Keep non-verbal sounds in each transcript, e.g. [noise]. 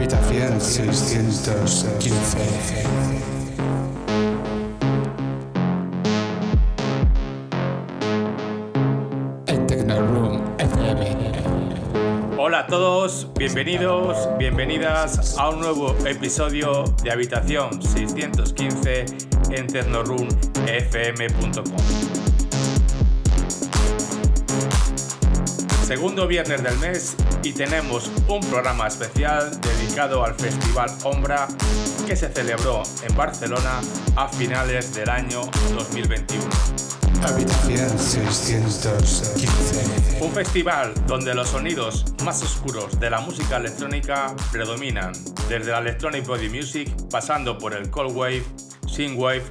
Habitación 615. El Techno Room FM. Hola a todos, bienvenidos, bienvenidas a un nuevo episodio de Habitación 615 en tecnorunfm.com. Segundo viernes del mes y tenemos un programa especial dedicado al Festival Ombra que se celebró en Barcelona a finales del año 2021. Habitación 615. Un festival donde los sonidos más oscuros de la música electrónica predominan, desde la electronic body music pasando por el cold wave, synthwave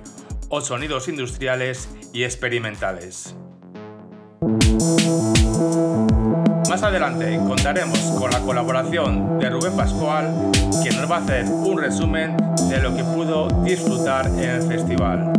o sonidos industriales y experimentales. Más adelante contaremos con la colaboración de Rubén Pascual, quien nos va a hacer un resumen de lo que pudo disfrutar en el festival.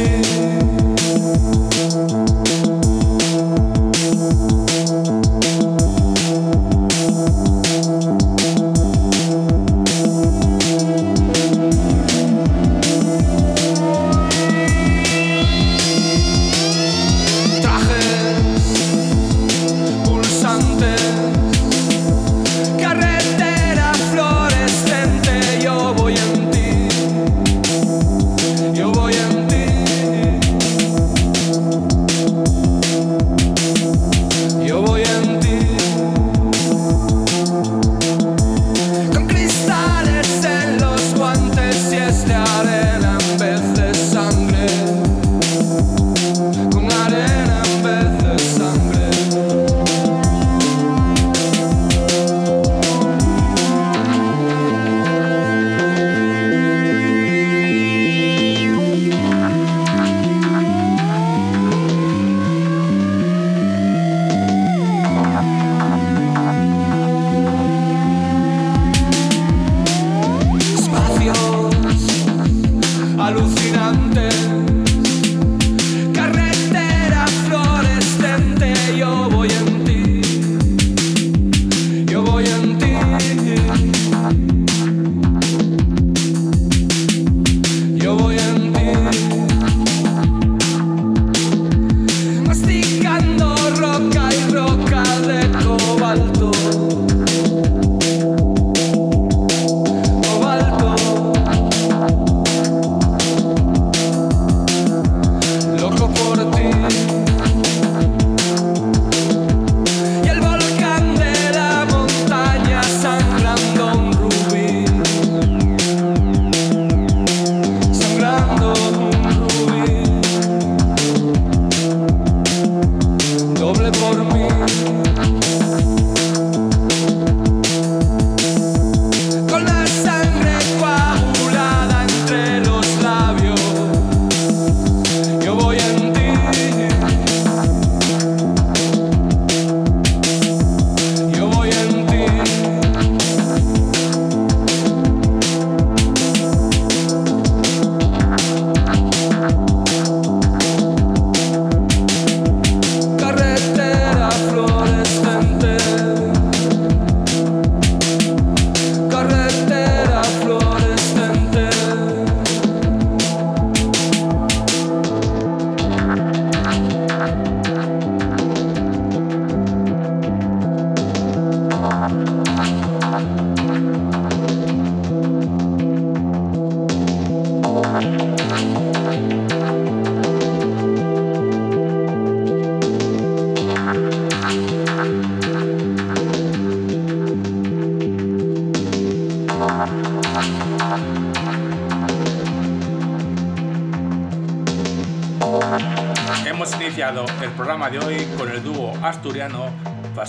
Que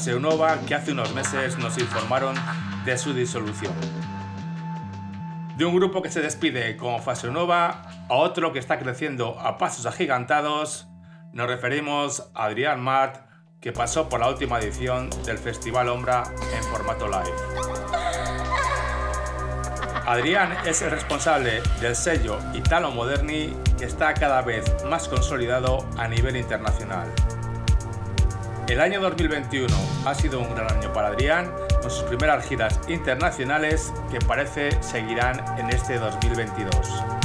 Paseo Nova que hace unos meses nos informaron de su disolución. De un grupo que se despide como Fase Nova a otro que está creciendo a pasos agigantados, nos referimos a Adrián Mart, que pasó por la última edición del Festival Ombra en formato live. Adrián es el responsable del sello Italo Moderni que está cada vez más consolidado a nivel internacional. El año 2021 ha sido un gran año para Adrián con sus primeras giras internacionales que parece seguirán en este 2022.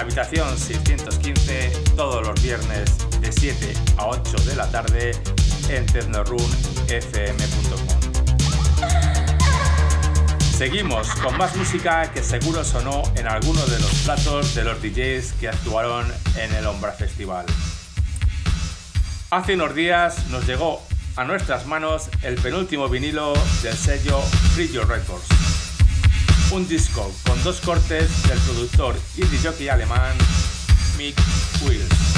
Habitación 615 todos los viernes de 7 a 8 de la tarde en tecnorunfm.com. Seguimos con más música que seguro sonó en alguno de los platos de los DJs que actuaron en el Ombra Festival. Hace unos días nos llegó a nuestras manos el penúltimo vinilo del sello Free Records. Un disco con dos cortes del productor y jockey alemán Mick Wills.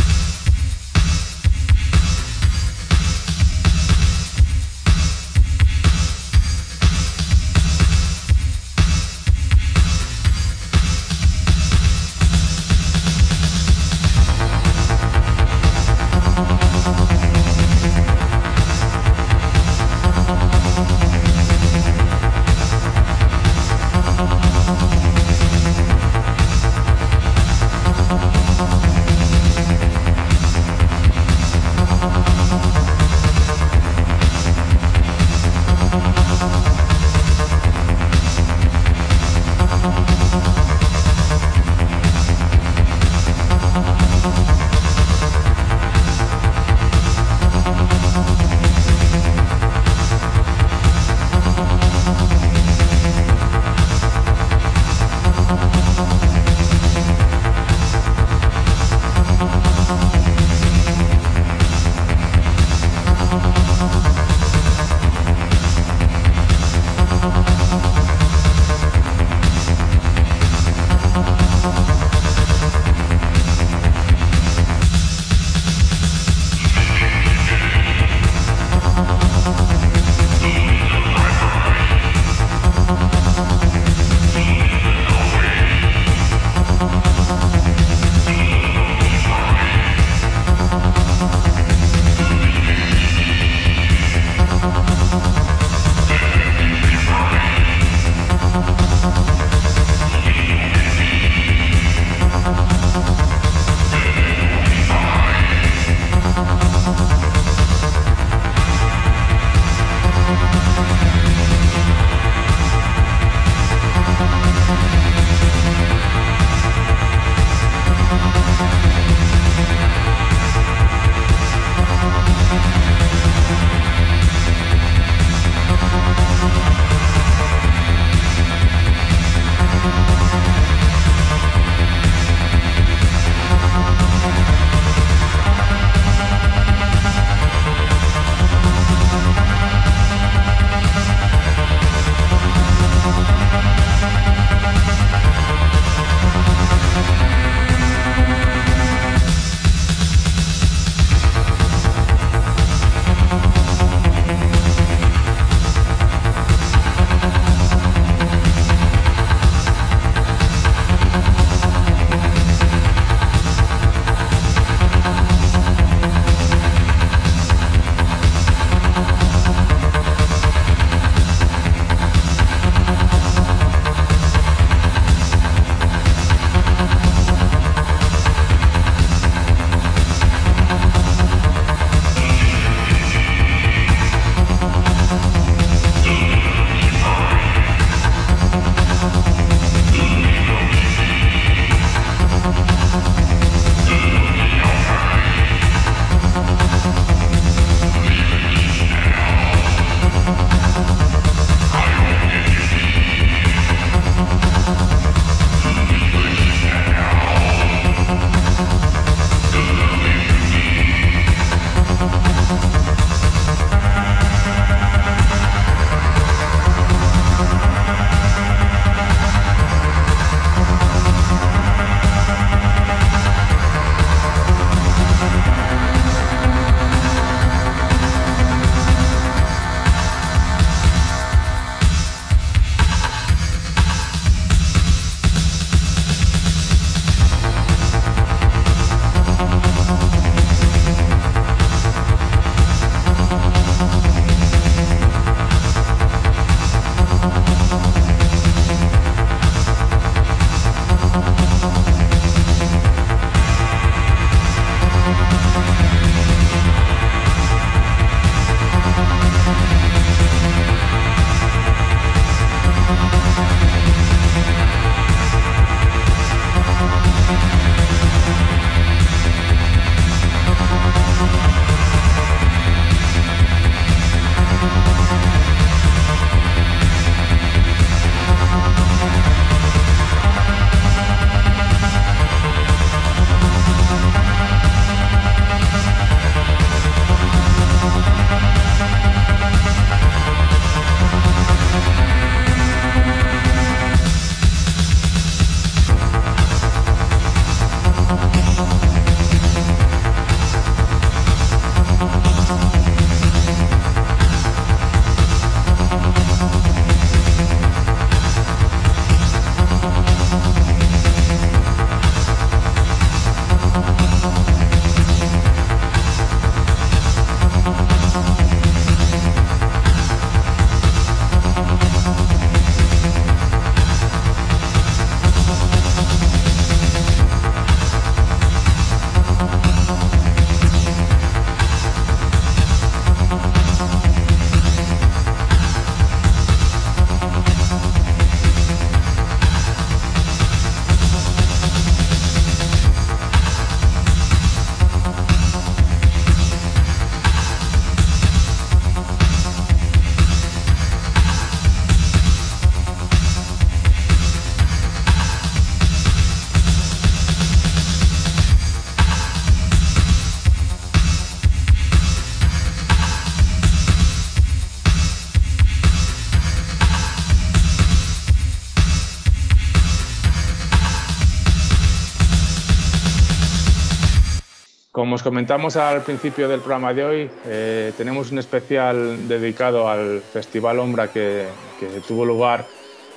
Os comentamos al principio del programa de hoy, eh, tenemos un especial dedicado al Festival Ombra que, que, tuvo lugar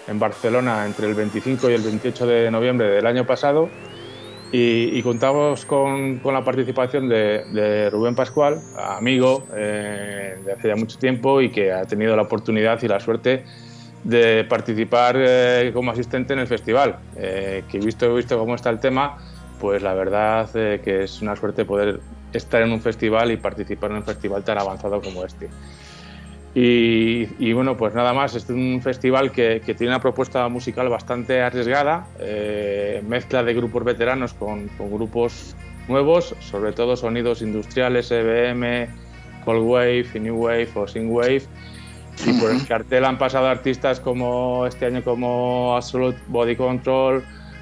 en Barcelona entre el 25 y el 28 de noviembre del año pasado. Y, y contamos con, con, la participación de, de Rubén Pascual, amigo eh, de hace ya mucho tiempo y que ha tenido la oportunidad y la suerte de participar eh, como asistente en el festival. Eh, que visto, visto cómo está el tema, pues la verdad eh, que es una suerte poder estar en un festival y participar en un festival tan avanzado como este. Y, y bueno, pues nada más, este es un festival que, que tiene una propuesta musical bastante arriesgada, eh, mezcla de grupos veteranos con, con, grupos nuevos, sobre todo sonidos industriales, EBM, Cold Wave, New Wave o Synth Wave. Y por el cartel han pasado artistas como este año como Absolute Body Control,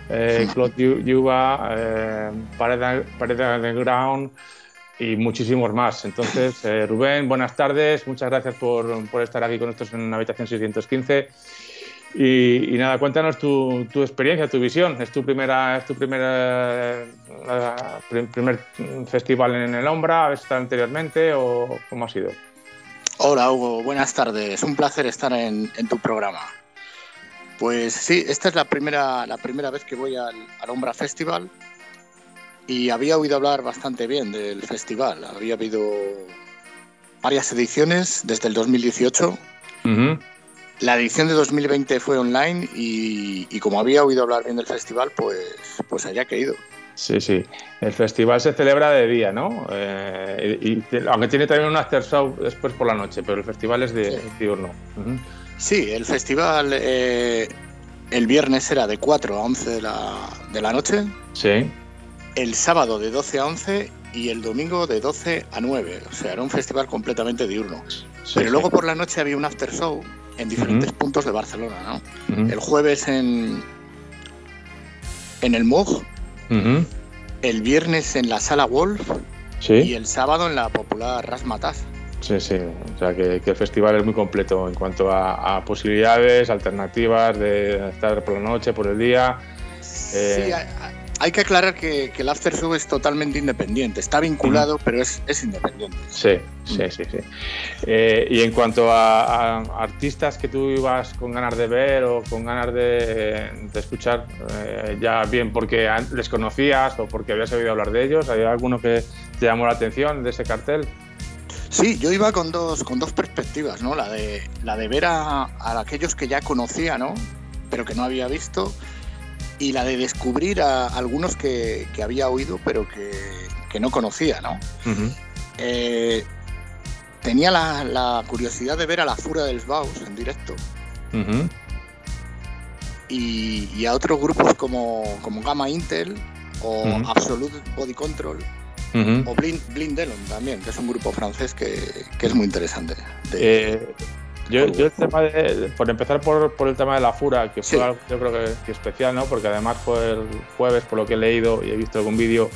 eh, [laughs] Claude Yuba, eh, Pared, Pared Underground y muchísimos más. Entonces, eh, Rubén, buenas tardes, muchas gracias por, por, estar aquí con nosotros en habitación 615. Y, y nada, cuéntanos tu, tu, experiencia, tu visión. ¿Es tu primera, es tu primera, primer festival en el Ombra? ¿Has estado anteriormente o cómo ha sido? Hola Hugo, buenas tardes. Un placer estar en, en, tu programa. Pues sí, esta es la primera, la primera vez que voy al, al Ombra Festival y había oído hablar bastante bien del festival. Había habido varias ediciones desde el 2018. Uh -huh. La edición de 2020 fue online y, y, como había oído hablar bien del festival, pues, pues he ido. Sí, sí. El festival se celebra de día, ¿no? Eh, y, y, aunque tiene también un after show después por la noche, pero el festival es de sí. diurno. Uh -huh. Sí, el festival eh, el viernes era de 4 a 11 de la, de la noche. Sí el sábado de 12 a 11 y el domingo de 12 a 9. O sea, era un festival completamente diurno. Sí, Pero sí. luego por la noche había un after show en diferentes uh -huh. puntos de Barcelona, ¿no? Uh -huh. El jueves en, en el uh -huh. el viernes en la Sala Wolf ¿Sí? y el sábado en la popular Rasmatas. Sí, sí, o sea que, que, el festival es muy completo en cuanto a, a posibilidades, alternativas de estar por la noche, por el día. Eh... Sí, hay que aclarar que, que, el After Show es totalmente independiente. Está vinculado, pero es, es, independiente. Sí, sí, sí. sí. Eh, y en cuanto a, a, artistas que tú ibas con ganas de ver o con ganas de, de escuchar, eh, ya bien porque les conocías o porque habías oído hablar de ellos, ¿había alguno que te llamó la atención de ese cartel? Sí, yo iba con dos, con dos perspectivas, ¿no? La de, la de ver a, a aquellos que ya conocía, ¿no? Pero que no había visto y la de descubrir a algunos que, que había oído pero que, que, no conocía, ¿no? Uh -huh. eh, tenía la, la, curiosidad de ver a la Fura del Baus en directo. Uh -huh. y, y, a otros grupos como, como Gamma Intel o uh -huh. Absolute Body Control o Blind, Blind Delon también, que es un grupo francés que, que es muy interesante. De, eh, yo, yo, el tema de, por empezar por, por, el tema de la fura, que fue sí. algo yo creo que, que, especial, ¿no? Porque además fue el jueves, por lo que he leído y he visto algún vídeo,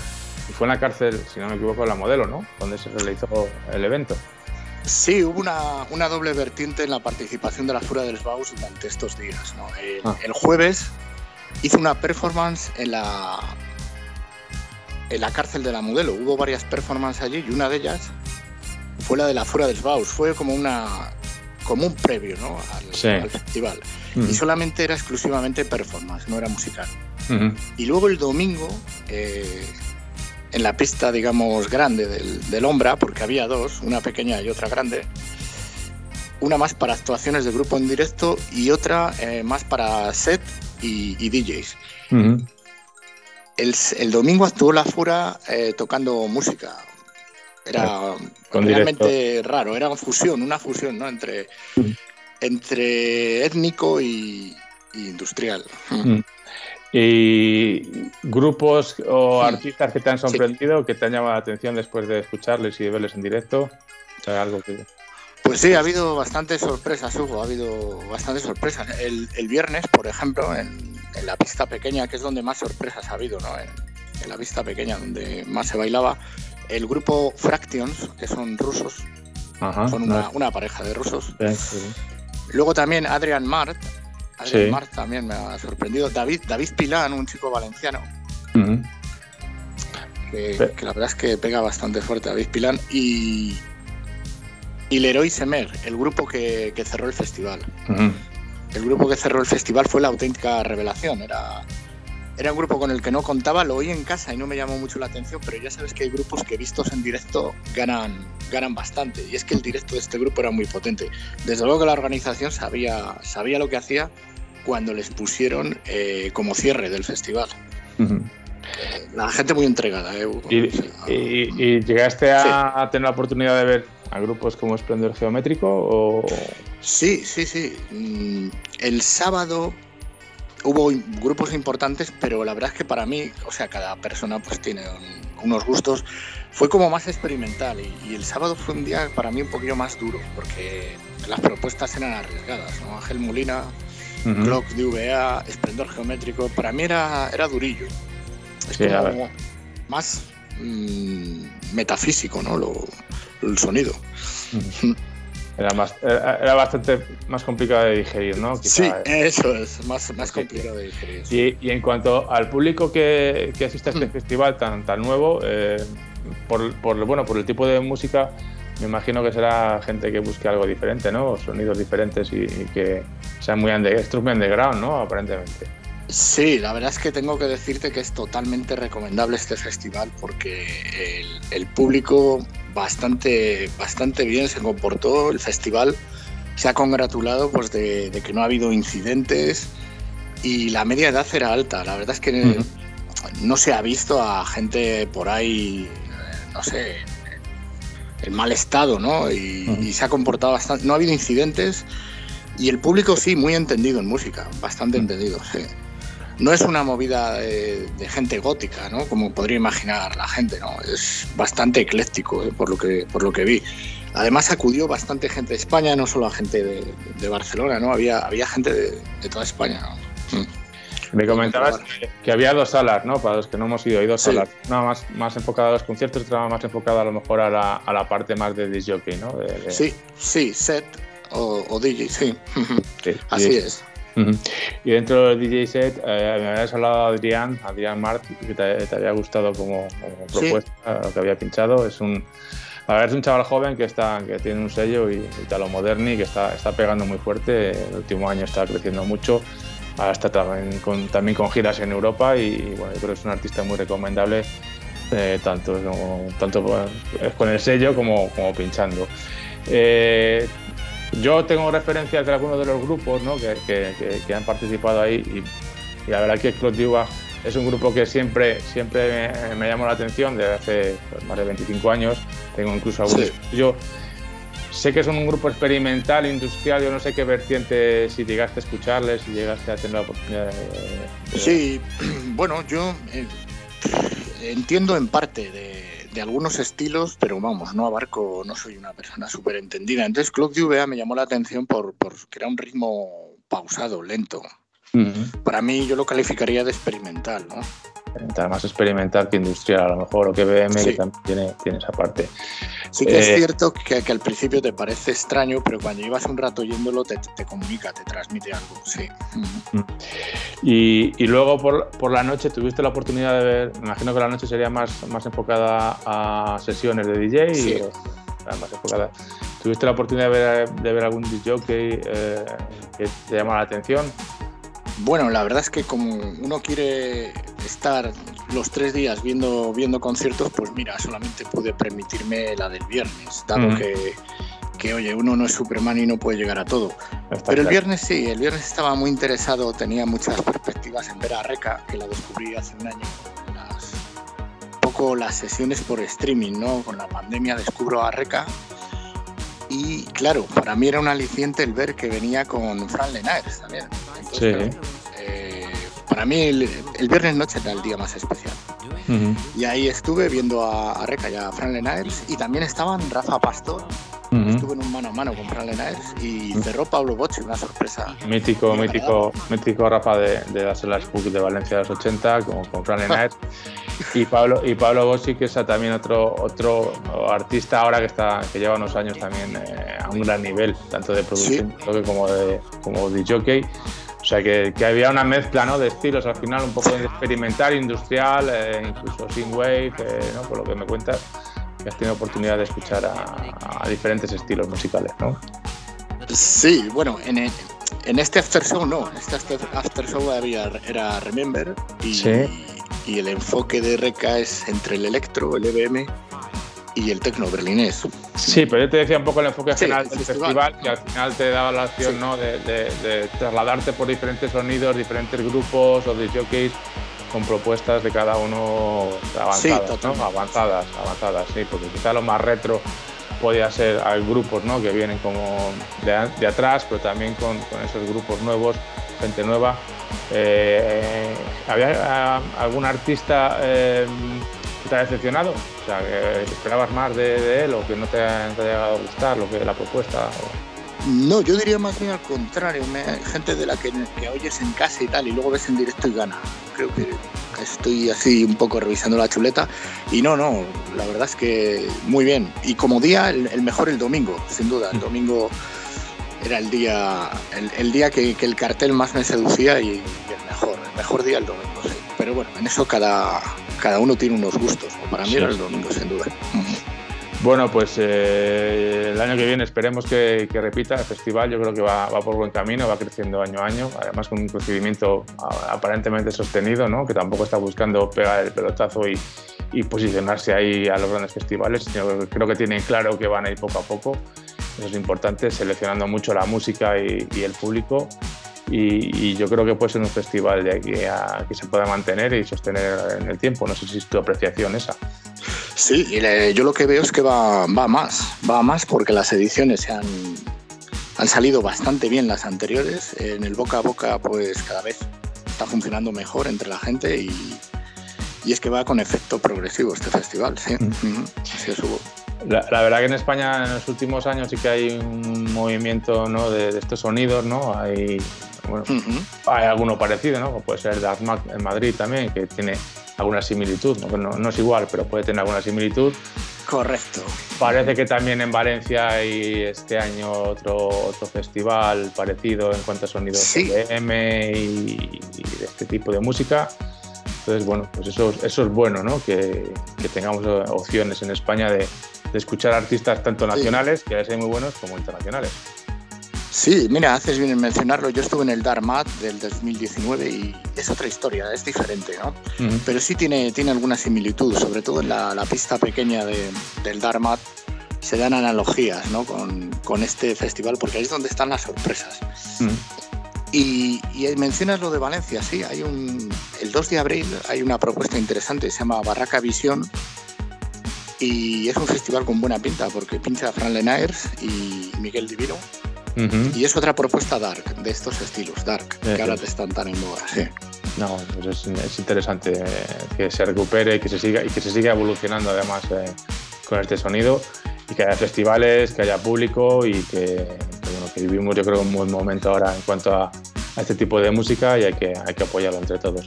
y fue en la cárcel, si no me equivoco, en la modelo, ¿no? Donde se realizó el evento. Sí, hubo una, una doble vertiente en la participación de la Fura del Baus durante estos días. ¿no? El, ah. el, jueves hizo una performance en la, en la cárcel de la modelo. Hubo varias performances allí y una de ellas fue la de la Fura del Baus. Fue como una como un previo ¿no? al, sí. al festival. Uh -huh. Y solamente era exclusivamente performance, no era musical. Uh -huh. Y luego el domingo, eh, en la pista, digamos, grande del, del, Ombra, porque había dos, una pequeña y otra grande, una más para actuaciones de grupo en directo y otra eh, más para set y, y DJs. Uh -huh. El, el, domingo actuó la Fura eh, tocando música, era Con realmente directo. raro, era una fusión, una fusión ¿no? entre, mm. entre étnico y, y industrial. Mm. ¿Y grupos o artistas que te han sorprendido, sí. que te han llamado la atención después de escucharles y de verles en directo? O sea, algo que... Pues sí, ha habido bastantes sorpresas, Hugo, ha habido bastantes sorpresas. El, el viernes, por ejemplo, en, en, la pista pequeña, que es donde más sorpresas ha habido, ¿no? En, en la pista pequeña, donde más se bailaba, el grupo Fractions, que son rusos, Ajá, son una, no. una, pareja de rusos. Sí, sí. Luego también Adrian Mart, Adrian sí. Mart también me ha sorprendido. David, David Pilán, un chico valenciano. Uh -huh. que, la verdad es que pega bastante fuerte David Pilán. Y, y Leroy Semer, el grupo que, cerró el festival. El grupo que cerró el festival fue la auténtica revelación. Era, era un grupo con el que no contaba, lo oí en casa y no me llamó mucho la atención, pero ya sabes que hay grupos que vistos en directo ganan, ganan bastante. Y es que el directo de este grupo era muy potente. Desde luego que la organización sabía, sabía lo que hacía cuando les pusieron eh, como cierre del festival. La gente muy entregada. ¿eh? ¿Y, llegaste a, tener la oportunidad de ver a grupos como Esplendor Geométrico? O... Sí, sí, sí. Mm, el sábado hubo grupos importantes, pero la verdad es que para mí, o sea, cada persona pues tiene unos gustos. Fue como más experimental y, el sábado fue un día para mí un poquito más duro, porque las propuestas eran arriesgadas. ¿no? Ángel Molina, Clock de VA, Esplendor Geométrico, para mí era, era durillo. Es como más mm, metafísico, ¿no? Lo, el sonido. Era, más, era, bastante más complicado de digerir, ¿no? sí, eso es, más, más complicado de digerir. Y, y, en cuanto al público que, que asiste a este mm. festival tan, tan nuevo, eh, por, por, bueno, por el tipo de música, me imagino que será gente que busque algo diferente, ¿no? Sonidos diferentes y, que sean muy, under, muy underground, ¿no? Aparentemente. Sí, la verdad es que tengo que decirte que es totalmente recomendable este festival porque el, público bastante, bastante bien se comportó, el festival se ha congratulado pues, de, que no ha habido incidentes y la media edad era alta. La verdad es que no se ha visto a gente por ahí, no sé, en mal estado, ¿no? Y, y se ha comportado bastante. No ha habido incidentes y el público sí, muy entendido en música, bastante entendido, sí no es una movida de, gente gótica, ¿no? Como podría imaginar la gente, ¿no? Es bastante ecléctico, ¿eh? por, lo que, por lo que vi. Además acudió bastante gente de España, no solo a gente de, Barcelona, ¿no? Había, había gente de, toda España, mm. Me comentabas que, había dos salas, ¿no? Para los que no hemos ido, hay dos salas. Una más, más enfocada a los conciertos, otra más enfocada a lo mejor a la, a la parte más de DJ, ¿no? Sí, sí, set o, DJ, [laughs] sí. Así es. Y dentro del DJ set, eh, me habías hablado de Adrián, Adrián Mart, que te, había gustado como, propuesta, lo que había pinchado. Es un, es un chaval joven que, está, que tiene un sello y, Italo Moderni, que está, está pegando muy fuerte. El último año está creciendo mucho. Ahora está también con, también con giras en Europa y bueno, yo creo que es un artista muy recomendable, eh, tanto, tanto con el sello como, como pinchando. Eh, yo tengo referencias de algunos de los grupos ¿no? que, que, han participado ahí y, la verdad que Clotilde es un grupo que siempre, siempre me, llamó la atención desde hace pues, más de 25 años. Tengo incluso algunos. Yo sé que son un grupo experimental, industrial. Yo no sé qué vertiente, si llegaste a escucharles, si llegaste a tener la oportunidad de. Sí, [clears throat] bueno, yo eh, entiendo en parte de de algunos estilos, pero vamos, no abarco, no soy una persona súper entendida. Entonces, Club de UVA me llamó la atención por, por que era un ritmo pausado, lento. Para mí, yo lo calificaría de experimental, ¿no? Más experimental que industrial, a lo mejor, o que BM, que también tiene, tiene, esa parte. Sí que es eh, cierto que, que, al principio te parece extraño, pero cuando llevas un rato oyéndolo te, te comunica, te transmite algo, sí. Y, y, luego por, por, la noche tuviste la oportunidad de ver, me imagino que la noche sería más, más enfocada a sesiones de DJ. Sí. más enfocada. ¿Tuviste la oportunidad de ver, de ver algún DJ eh, que te llama la atención? Bueno, la verdad es que como uno quiere estar los tres días viendo, viendo conciertos, pues mira, solamente pude permitirme la del viernes, dado que, que, oye, uno no es Superman y no puede llegar a todo. Pero el viernes sí, el viernes estaba muy interesado, tenía muchas perspectivas en ver a Reca, que la descubrí hace un año. Las, un poco las sesiones por streaming, ¿no? Con la pandemia descubro a Reca. Y claro, para mí era un aliciente el ver que venía con Fran Lenaers también. sí. Eh, para mí el, viernes noche era el día más especial. Y ahí estuve viendo a, Reca y a Fran Lenaers y también estaban Rafa Pastor. Estuve en un mano a mano con Fran Lenaers y cerró Pablo Bocci, una sorpresa. Mítico, mítico, mítico Rafa de, de las Book de Valencia de los 80 con, con Fran Lenaers. y Pablo y Pablo Bossi, que es también otro otro artista ahora que está que lleva unos años también eh, a un gran nivel tanto de producción como de como de jockey sea que, había una mezcla ¿no? de estilos al final, un poco experimental, industrial, eh, incluso sin wave, eh, ¿no? por lo que me cuentas, que has tenido oportunidad de escuchar a, diferentes estilos musicales. ¿no? Sí, bueno, en, en este After Show no, en este After, Show había, era Remember y, y el enfoque de Reca es entre el electro, el EBM y el tecno berlinés. Sí, pero yo te decía un poco el enfoque general del festival, que al final te daba la opción ¿no? de, trasladarte por diferentes sonidos, diferentes grupos o de jockeys con propuestas de cada uno avanzadas, ¿no? avanzadas, avanzadas, sí, porque quizá lo más retro podía ser hay grupos ¿no? que vienen como de, atrás, pero también con, esos grupos nuevos, gente nueva. Eh, ¿Había algún artista eh, te ha decepcionado? O sea, que esperabas más de, él o que no te ha, llegado a gustar lo que la propuesta. No, yo diría más bien al contrario. gente de la que, que, oyes en casa y tal, y luego ves en directo y gana. Creo que estoy así un poco revisando la chuleta. Y no, no, la verdad es que muy bien. Y como día, el, mejor el domingo, sin duda. El [laughs] domingo era el día, el, día que, el cartel más me seducía y, el mejor. El mejor día el domingo, sí. Pero bueno, en eso cada, cada uno tiene unos gustos. Para mí era el domingo, sin duda. Bueno, pues eh, el año que viene esperemos que, repita el festival. Yo creo que va, por buen camino, va creciendo año a año, además con un procedimiento aparentemente sostenido, ¿no? que tampoco está buscando pegar el pelotazo y, posicionarse ahí a los grandes festivales, sino que creo que tienen claro que van a ir poco a poco. Eso es importante, seleccionando mucho la música y, el público. Y, yo creo que puede ser un festival de aquí a que se pueda mantener y sostener en el tiempo. No sé si es tu apreciación esa. Sí, yo lo que veo es que va, va más, va más porque las ediciones se han, han salido bastante bien las anteriores. En el boca a boca, pues cada vez está funcionando mejor entre la gente y, y es que va con efecto progresivo este festival, sí. Mm. La, verdad que en España en los últimos años sí que hay un movimiento ¿no? de, estos sonidos, ¿no? Hay, bueno, hay alguno parecido, ¿no? puede ser Dark en Madrid también, que tiene alguna similitud, no, es igual, pero puede tener alguna similitud. Correcto. Parece que también en Valencia hay este año otro, otro festival parecido en cuanto a sonidos sí. y, de este tipo de música. Entonces, bueno, pues eso, eso es bueno, ¿no? Que, que tengamos opciones en España de, de escuchar artistas tanto nacionales, que hay muy buenos, como internacionales. Sí, mira, haces bien en mencionarlo. Yo estuve en el Darmat del 2019 y es otra historia, es diferente, ¿no? Pero sí tiene, tiene alguna similitud, sobre todo en la, pista pequeña del Darmat se dan analogías ¿no? con, con, este festival, porque ahí es donde están las sorpresas. y, y, mencionas lo de Valencia, sí, hay un, el 2 de abril hay una propuesta interesante, se llama Barraca Visión, y es un festival con buena pinta, porque pincha Fran Lenaers y Miguel Divino y es otra propuesta dark, de estos estilos dark, que ahora te están tan en moda. Sí. No, pues es, interesante eh, que se recupere y que se siga, y que se siga evolucionando además eh, con este sonido y que haya festivales, que haya público y que, bueno, que vivimos yo creo un buen momento ahora en cuanto a, este tipo de música y hay que, hay que apoyarlo entre todos.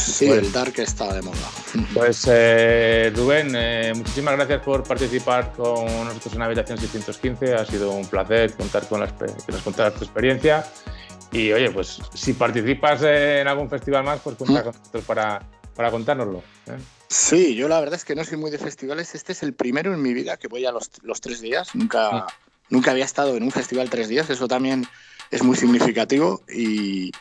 Sí, pues el dark está de moda. [laughs] Pues eh, Rubén, eh, muchísimas gracias por participar con nosotros en Habitación 615. Ha sido un placer contar con que nos contaras tu experiencia. Y oye, pues si participas en algún festival más, pues cuenta con nosotros para, para contárnoslo. ¿eh? Sí, yo la verdad es que no soy muy de festivales. Este es el primero en mi vida que voy a los, los tres días. Nunca, nunca había estado en un festival tres días. Eso también es muy significativo y,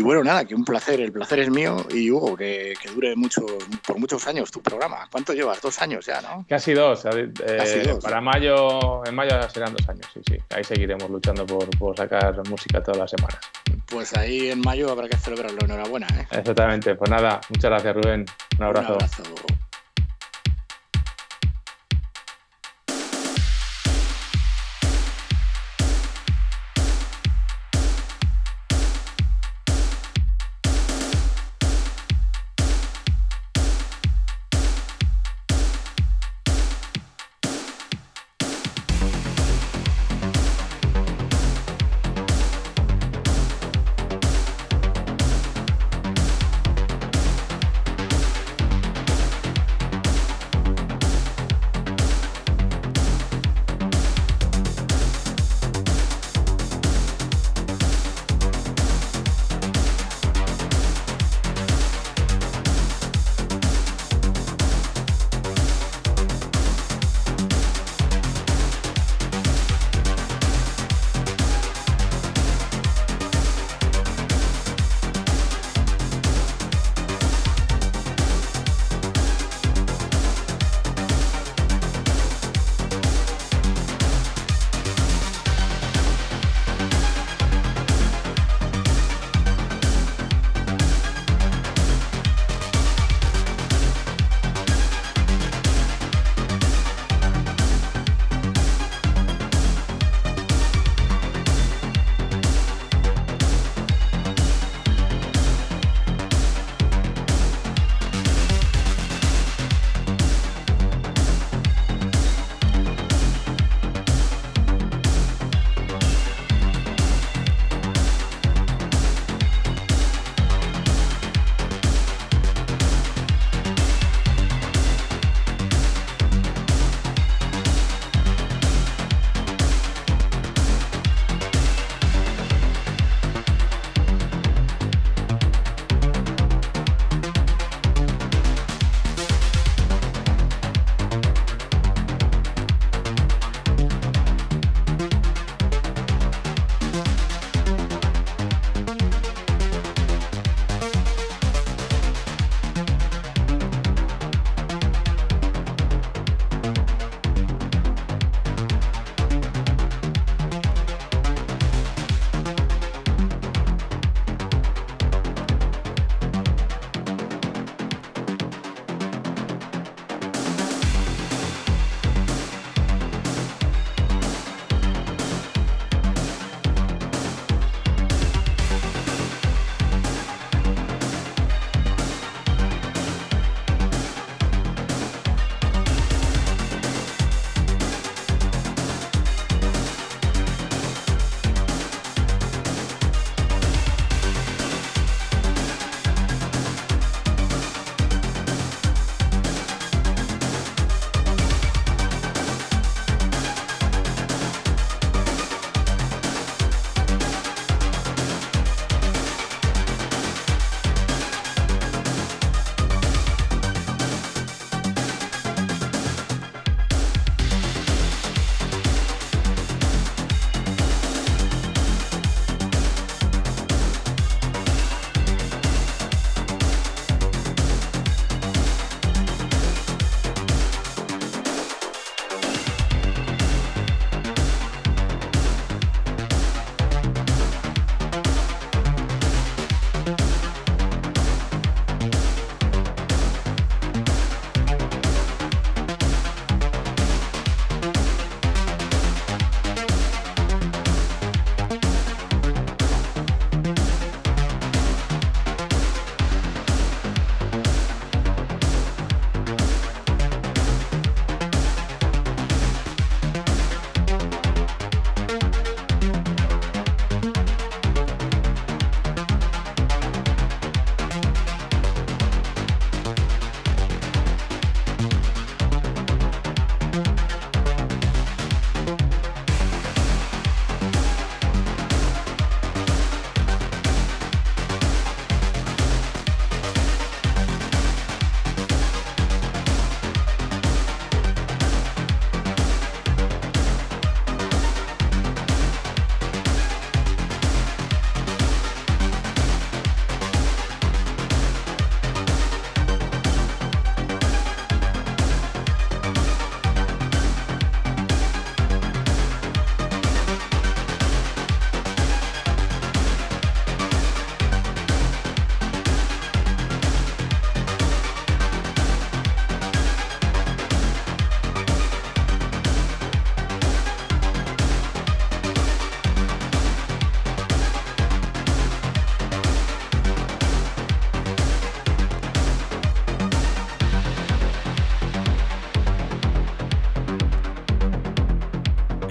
bueno, nada, que un placer, el placer es mío y Hugo, que, dure mucho, por muchos años tu programa. ¿Cuánto llevas? Dos años ya, ¿no? Casi dos. Eh, para mayo, en mayo serán dos años, sí, sí. Ahí seguiremos luchando por, por sacar música toda la semana. Pues ahí en mayo habrá que celebrarlo. Enhorabuena. ¿eh? Exactamente. Pues nada, muchas gracias Rubén. Un abrazo. Un abrazo.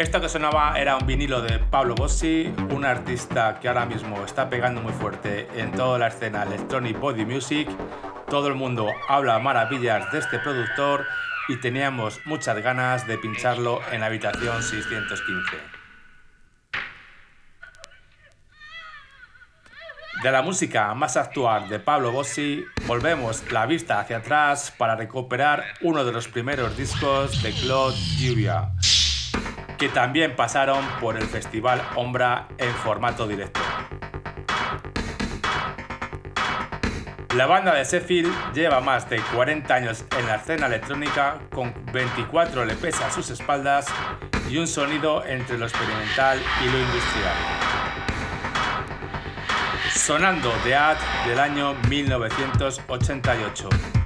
Esto que sonaba era un vinilo de Pablo Bossi, un artista que ahora mismo está pegando muy fuerte en toda la escena electronic body music. Todo el mundo habla maravillas de este productor y teníamos muchas ganas de pincharlo en la habitación 615. De la música más actual de Pablo Bossi, volvemos la vista hacia atrás para recuperar uno de los primeros discos de Claude Lluvia que también pasaron por el Festival Ombra en formato directo. La banda de Sheffield lleva más de 40 años en la escena electrónica con 24 LPs a sus espaldas y un sonido entre lo experimental y lo industrial. Sonando The Ad del año 1988.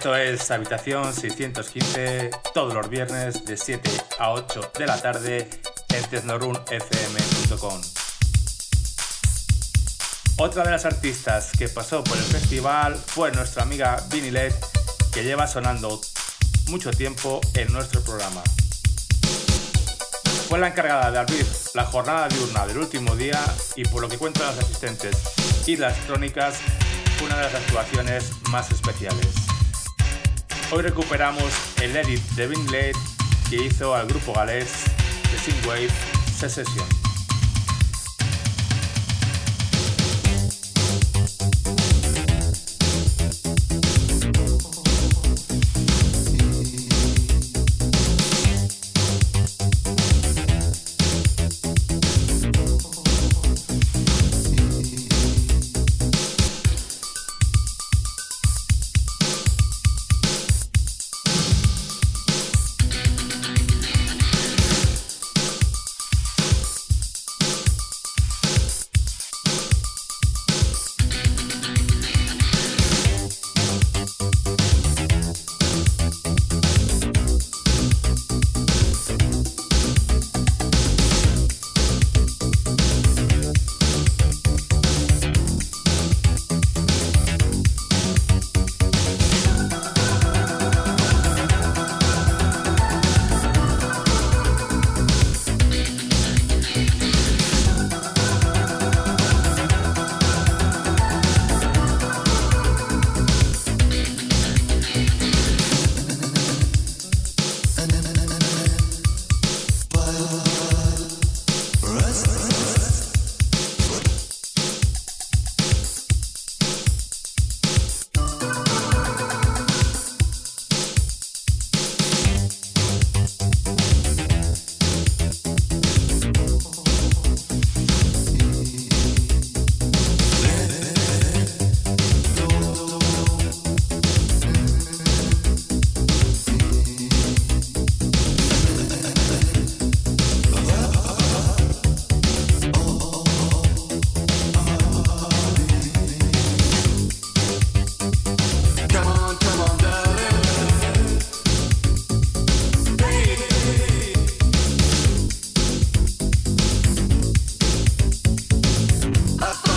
Esto es Habitación 615, todos los viernes de 7 a 8 de la tarde en tecnorunfm.com. Otra de las artistas que pasó por el festival fue nuestra amiga Vinny que lleva sonando mucho tiempo en nuestro programa. Fue la encargada de abrir la jornada diurna del último día y por lo que cuentan los asistentes y las crónicas, una de las actuaciones más especiales. Hoy recuperamos el edit de Vinny que hizo al grupo galés de Synthwave Secession. up.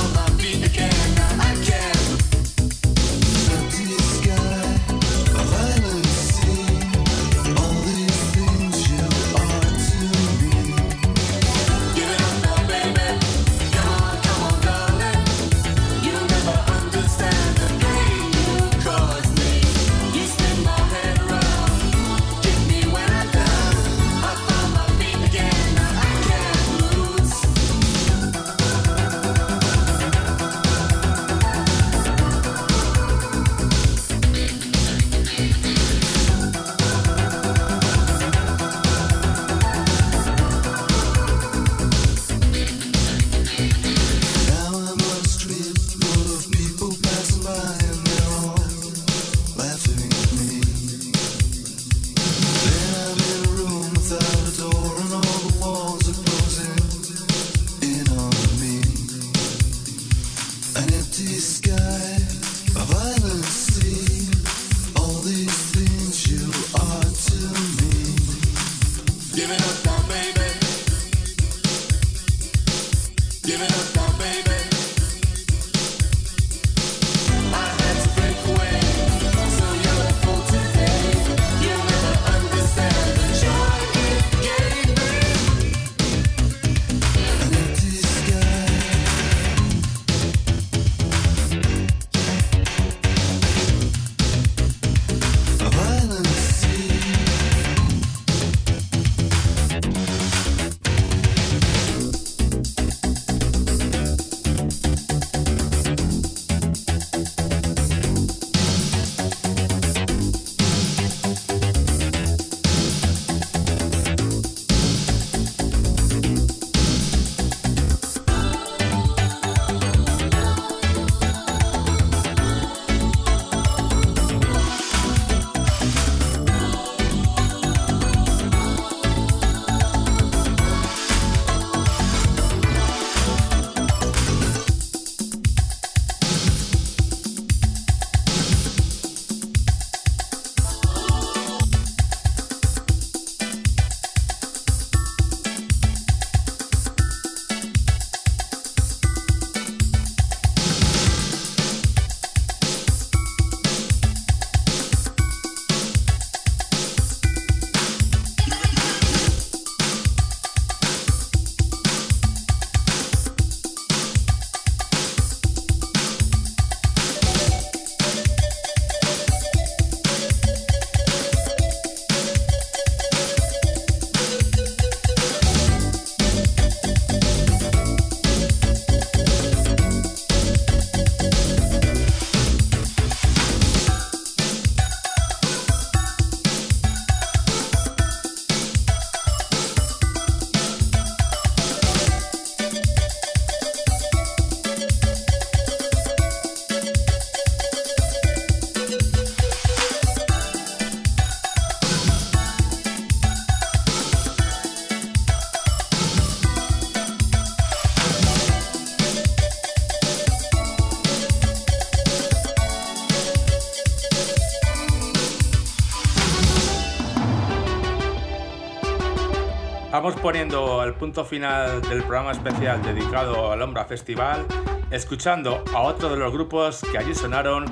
Vamos poniendo el punto final del programa especial dedicado al Ombra Festival, escuchando a otro de los grupos que allí sonaron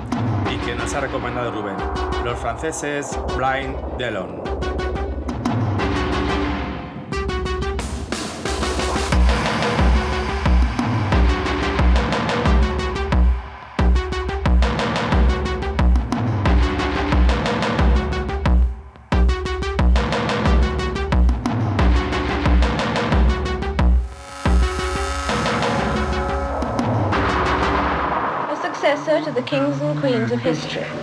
y que nos ha recomendado Rubén, los franceses Blind Delon. of history.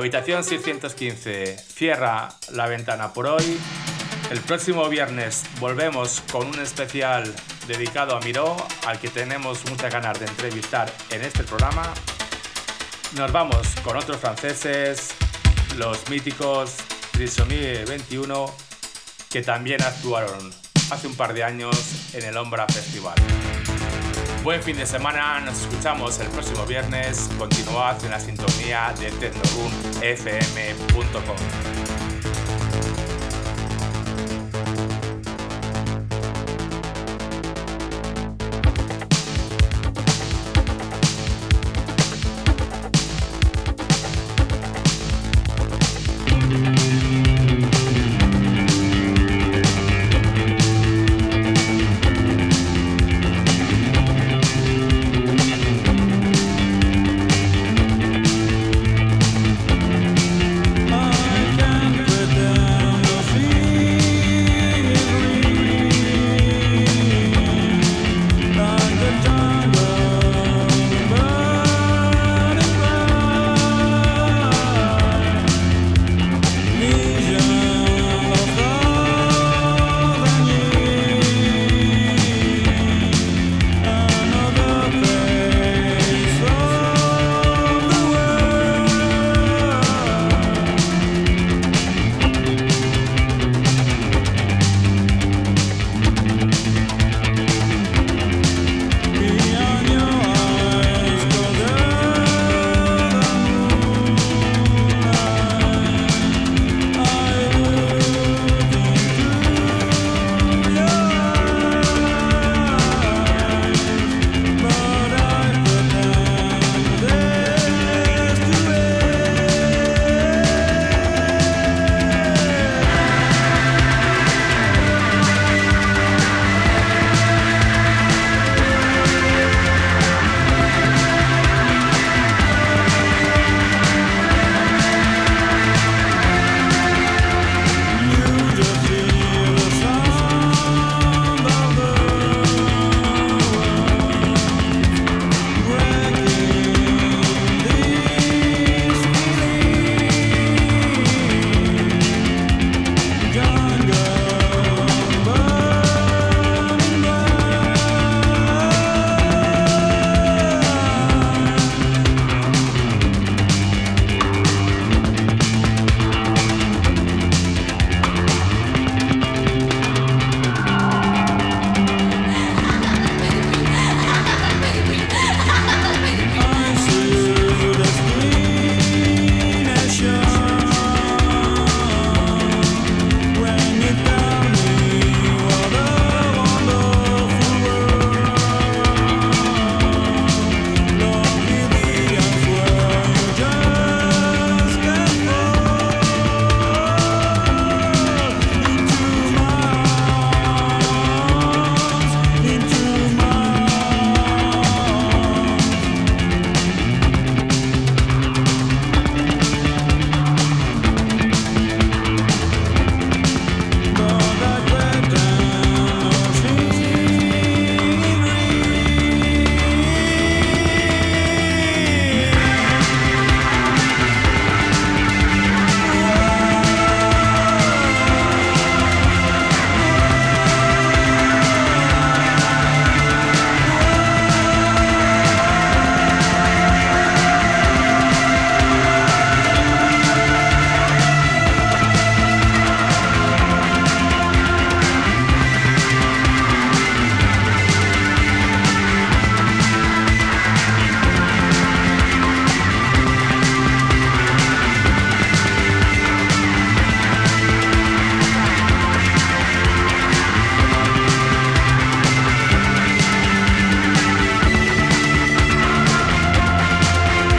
Habitación 615 cierra la ventana por hoy. El próximo viernes volvemos con un especial dedicado a Miró, al que tenemos muchas ganas de entrevistar en este programa. Nos vamos con otros franceses, los míticos Trisomie 21, que también actuaron hace un par de años en el Ombra Festival. Buen fin de semana, nos escuchamos el próximo viernes. Continuad en la sintonía de tecnoroomfm.com.